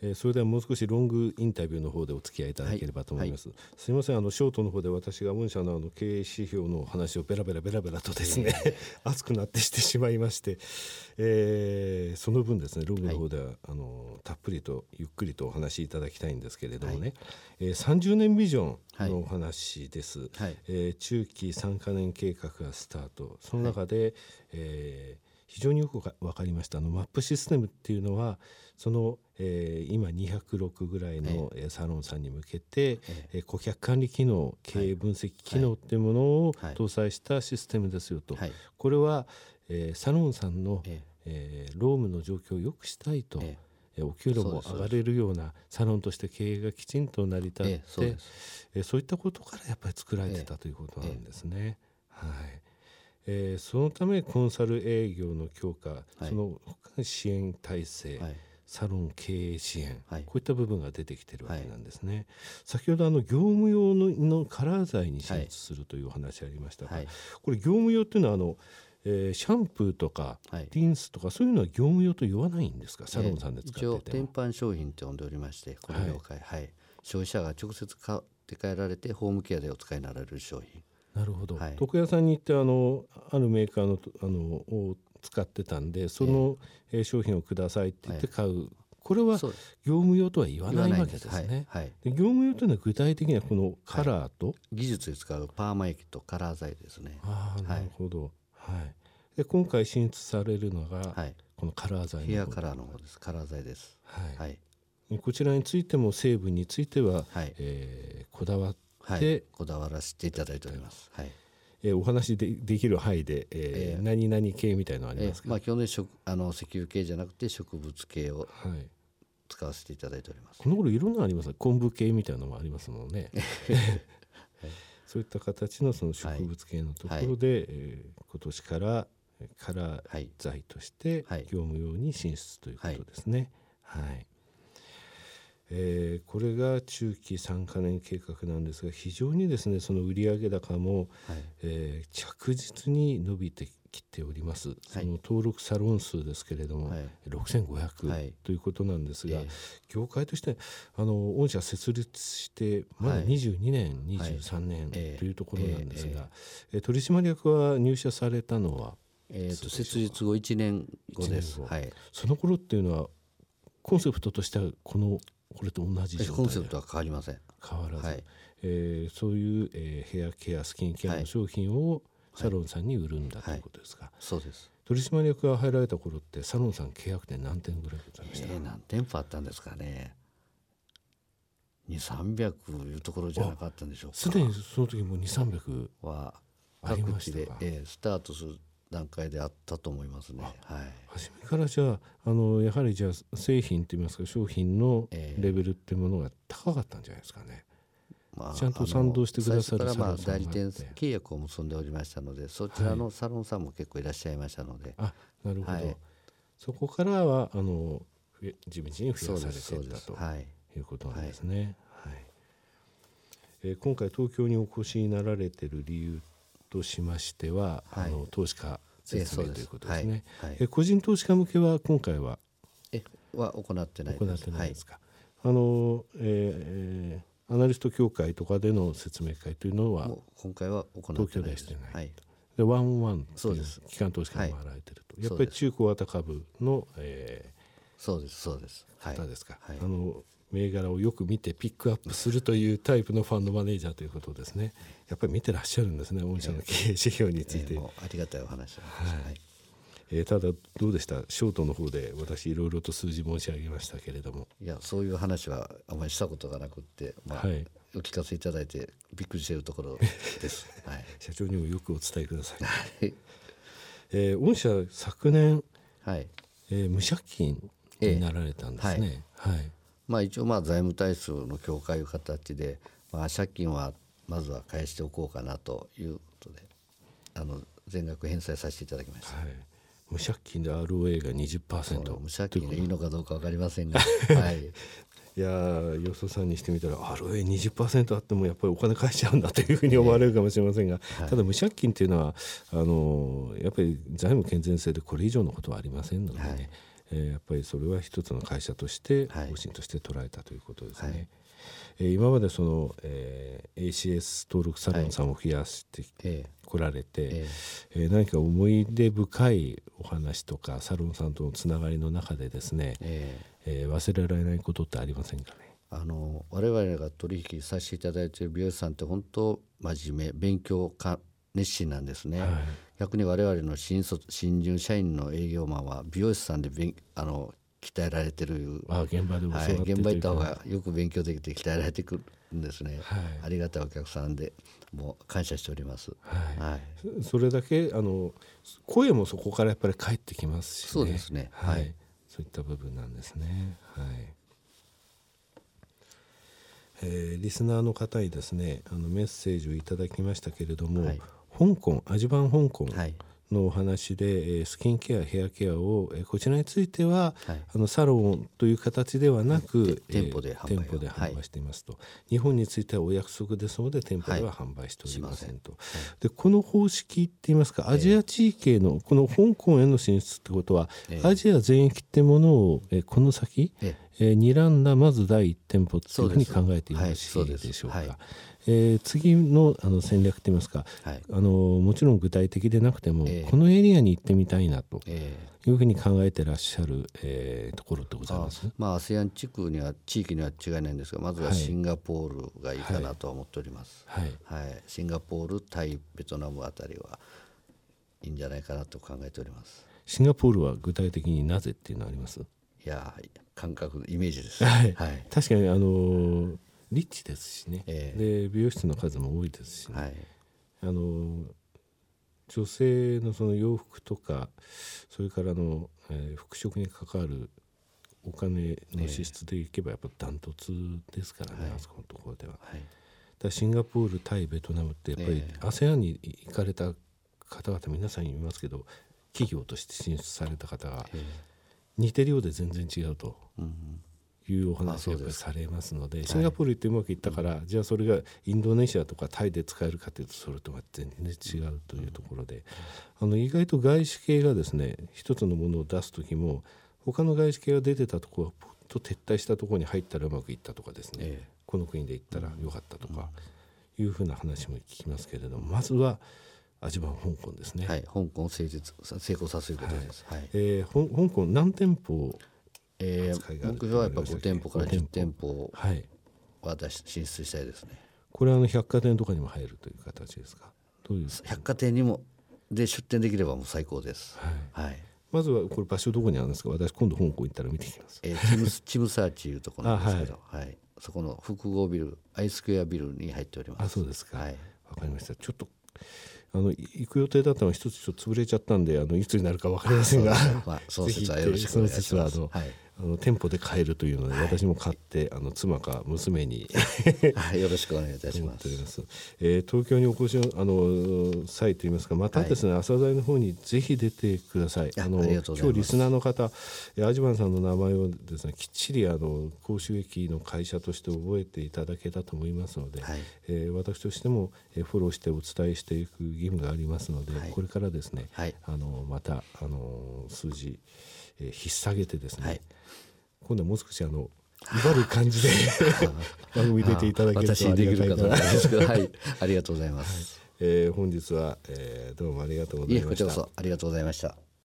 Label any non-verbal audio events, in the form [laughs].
えー、それではもう少しロングインタビューの方でお付き合いいただければと思います。はい。はい、すみません。あのショートの方で私が御社のあの経営指標の話をベラベラベラベラとですね、えー、[laughs] 熱くなってしてしまいまして、えー、その分ですねロングの方では、はい、あのたっぷりとゆっくりとお話しいただきたいんですけれどもね、はい、えー、30年ビジョンのお話です。はい、えー、中期3か年計画がスタート。その中で、はい、えー非常によく分かりました。あのマップシステムっていうのはその、えー、今206ぐらいのサロンさんに向けて、えー、顧客管理機能経営分析機能ってい。うものを搭載したシステムですよと、これは、えー、サロンさんの、ええ。ー、労務の状況を良くしたいと。お給料も上がれるようなサロンとして経営がきちんと成り立って、ええそういったことからやっぱり作られてたということなんですね。はいえー、そのためコンサル営業の強化、はい、その支援体制、はい。サロン経営支援、はい、こういった部分が出てきてるわけなんですね。はい、先ほどあの業務用ののカラー剤に進出するというお話ありましたが、はい、これ業務用っていうのはあの、えー、シャンプーとか、リンスとかそういうのは業務用と言わないんですか？サロンさんで使ってて、えー、一応天板商品って呼んでおりましてこの業界、はい。消費者が直接買って帰られてホームケアでお使いになられる商品なるほど、はい、床屋さんに行ってあのあるメーカーのあのを使ってたんでその、えー、商品をくださいって言って買う、はい、これは業務用とは言わないわけですね。はい、で業務用というのは具体的にはこのカラーと、技術で使うパーマ液とカラー剤ですね。あなるほど、はい。で今回進出されるのが、このカラー剤ヘアカラーの方です。カラー剤です。はい、こちらについても成分については、はい。えー、こだわってはい、こだわらせていただいております。はい。えー、お話でできる範囲で、えー、えー、何々系みたいのありますか？えー、まあ基本的にあの石油系じゃなくて植物系を使わせていただいております。この頃いろんなあります？昆布系みたいなのもありますもんね。[laughs] はい、そういった形のその植物系のところで、はい、えー、今年からカラー剤として業務用に進出ということですね。はい、はいえー、これが中期3か年計画なんですが非常にですねその売上高も、はい、えー、着実に伸びてきております、はい、その登録サロン数ですけれども、はい、6500ということなんですが、業界としてあの御社設立してまだ22年、はい、23年というところなんですが、えー、取締役は入社されたのはえーと、設立後1年後です、はい、その頃っていうのはコンセプトとしてはこのこれと同じ状態コンセプトは変わりません。変わらず、はい、えー、そういう、えー、ヘアケアスキンケアの商品をサロンさんに売るんだということですか、はいはい、そうです。取締役が入られた頃ってサロンさん契約店何店ぐらいございました、えー、何店舗あったんですかね。2300いうところじゃなかったんでしょうか。すでにその時も2300はありましたか、えー、スタートする段階であったと思いますね。はい、初めからじゃああのやはりじゃあ製品といいますか商品のレベルっていうものが高かったんじゃないですかね。まあ、ちゃんと賛同してくださるまあ代理店契約を結んでおりましたのでそちらのサロンさんも結構いらっしゃいましたので、はい、あなるほど、はい、そこからはあの地道に増やされていったと、はい、いうことなんですね。はい。えー、今回東京にお越しになられてる理由としましては、はい、あの投資家説明ということですね。はい。はい、え個人投資家向けは今回は？えは行ってない行ってないですか。あの、えー、アナリスト協会とかでの説明会というのは今回は行って東京でしてない。はい、でワンワンという機関投資家に回られてると、やっぱり中小型株の、えー、そうです。そうです。方ですか。あの銘柄をよく見てピックアップするというタイプのファンドマネージャーということですね。やっぱり見てらっしゃるんですね、御社の経営指標について。えー、ありがたいお話はい。えー、ただどうでした？ショートの方で私いろいろと数字申し上げましたけれども。いやそういう話はあまりしたことがなくって、まあ、はい、お聞かせいただいてびっくりしているところです、[laughs] はい、社長にもよくお伝えください、はい。えー、御社昨年、はい。えー、無借金になられたんですね、えー、はいまあ、一応まあ財務体操の強化いう形で、まあ、借金はまずは返しておこうかなということであの全額返済させていただきました。はい。無借金で ROA が20%無借金でいいのかどうか分かりませんが、[laughs] はい、いやよそさんにしてみたら ROA20% あってもやっぱりお金返しちゃうんだというふうに思われるかもしれませんが、ただ無借金っていうのはあのやっぱり財務健全性でこれ以上のことはありませんのでね、はいえーやっぱりそれは一つの会社としてはい。方針として捉えたということですね。はい。えー今までその、えー ACS 登録サロンさんを増やしてえこられて、え。えー何か思い出深いお話とかサロンさんとのつながりの中でですね、ええ。えー忘れられないことってありませんかね？あの我々が取引させていただいている美容師さんって本当真面目勉強家熱心なんですね、はい逆に我々の新卒新入社員の営業マンは美容師さんで勉あの鍛えられてる。あ現場で教わはい、現場行った方がよく勉強できて鍛えられてくる。んですね、はい。ありがたいお客さんでもう感謝しております。はい。はい。それだけあの声もそこからやっぱり返ってきますし、ね、そうですね。はい、はい。そういった部分なんですね。はい。えーリスナーの方にですねあのメッセージをいただきましたけれども、はい香港アジバン香港はい。のお話で、えースキンケアヘアケアを、えーこちらについては、はい。あのサロンという形ではなく、て店舗で販売を。店舗で販売していますと、日本についてはお約束ですので店舗では販売しておりませんと、でこの方式って言いますかアジア地域へのこの香港への進出ってことは、ええ。アジア全域ってものを、えーこの先、ええ。ー、睨んだまず第一店舗っていうふうに考えてよろしいでしょうか。はいえー次のあの戦略って言いますか、はい。あのもちろん具体的でなくても、ええ。このエリアに行ってみたいなとえいうふうに考えてらっしゃる、えーところでございあます？まあ ASEAN 地区には地域には違いないんですがまずははい。シンガポールがいいかなとは思っております、はい、はい。シンガポールタイベトナムあたりはいいんじゃないかなと考えております。シンガポールは具体的になぜっていうのはあります？いや感覚イメージです。はい。はい。確かにあのーリッチですしね、えで美容室の数も多いですしね、はい。あのー女性のその洋服とかそれからの、えー服飾に関わるお金の支出でいけばやっぱダントツですからね、はい。あそこのところでは。はい。らシンガポールタイベトナムってやっぱりええ。ASEAN に行かれた方々皆さんいますけど企業として進出された方がえ似てるようで全然違うと。えうんいうおあ話をされますので、シンガポール行ってうまくいったから、じゃあそれがインドネシアとかタイで使えるかというとそれとは全然違うというところで、あの意外と外資系がですね一つのものを出す時も他の外資系が出てたところはポッと撤退したところに入ったらうまくいったとかですね、ええ。この国で行ったらよかったとかいうふうな話も聞きますけれどもまずは味わう香港ですね。はい。香港を成功させることです。はい。えーほん香港何店舗えー目標はやっぱ5店舗から10 5店舗。はいし進出したいですね。これはあの百貨店とかにも入るという形ですか？どういう百貨店にもで出店できればもう最高です。はい。はい。まずはこれ場所どこにあるんですか？私今度香港行ったら見てきます。えーチムスチムサーチいうところなんですけど [laughs] はい。そこの複合ビルアイスクエアビルに入っております。あそうですか。わ、はい。かりました。ちょっとあのい行く予定だったのが一つちょっと潰れちゃったんであのいつになるかわかりませんが。まあその説はよろしくお願いします。はいあの店舗で買えるというので、私も買ってあの妻か娘に。はい。よろしくお願いいたします。えー東京にお越しのあの際といいますか、またですね、朝鮮の方にぜひ出てください。あの今日リスナーの方、えーアジバンさんの名前をですね、きっちりあの高収益の会社として覚えていただけたと思いますので、はい。えー私としても、えーフォローしてお伝えしていく義務がありますので、はい。これからですね、はい。あのまたあの数字、えー引っ提げてですね、はい今度はもう少しあの威張る感じで [laughs] 番組出ていただけると私にできありがたいかどうかですけど。はい。ありがとうございます。えー本日は、えーどうもありがとうございいました。えこちらこそありがとうございました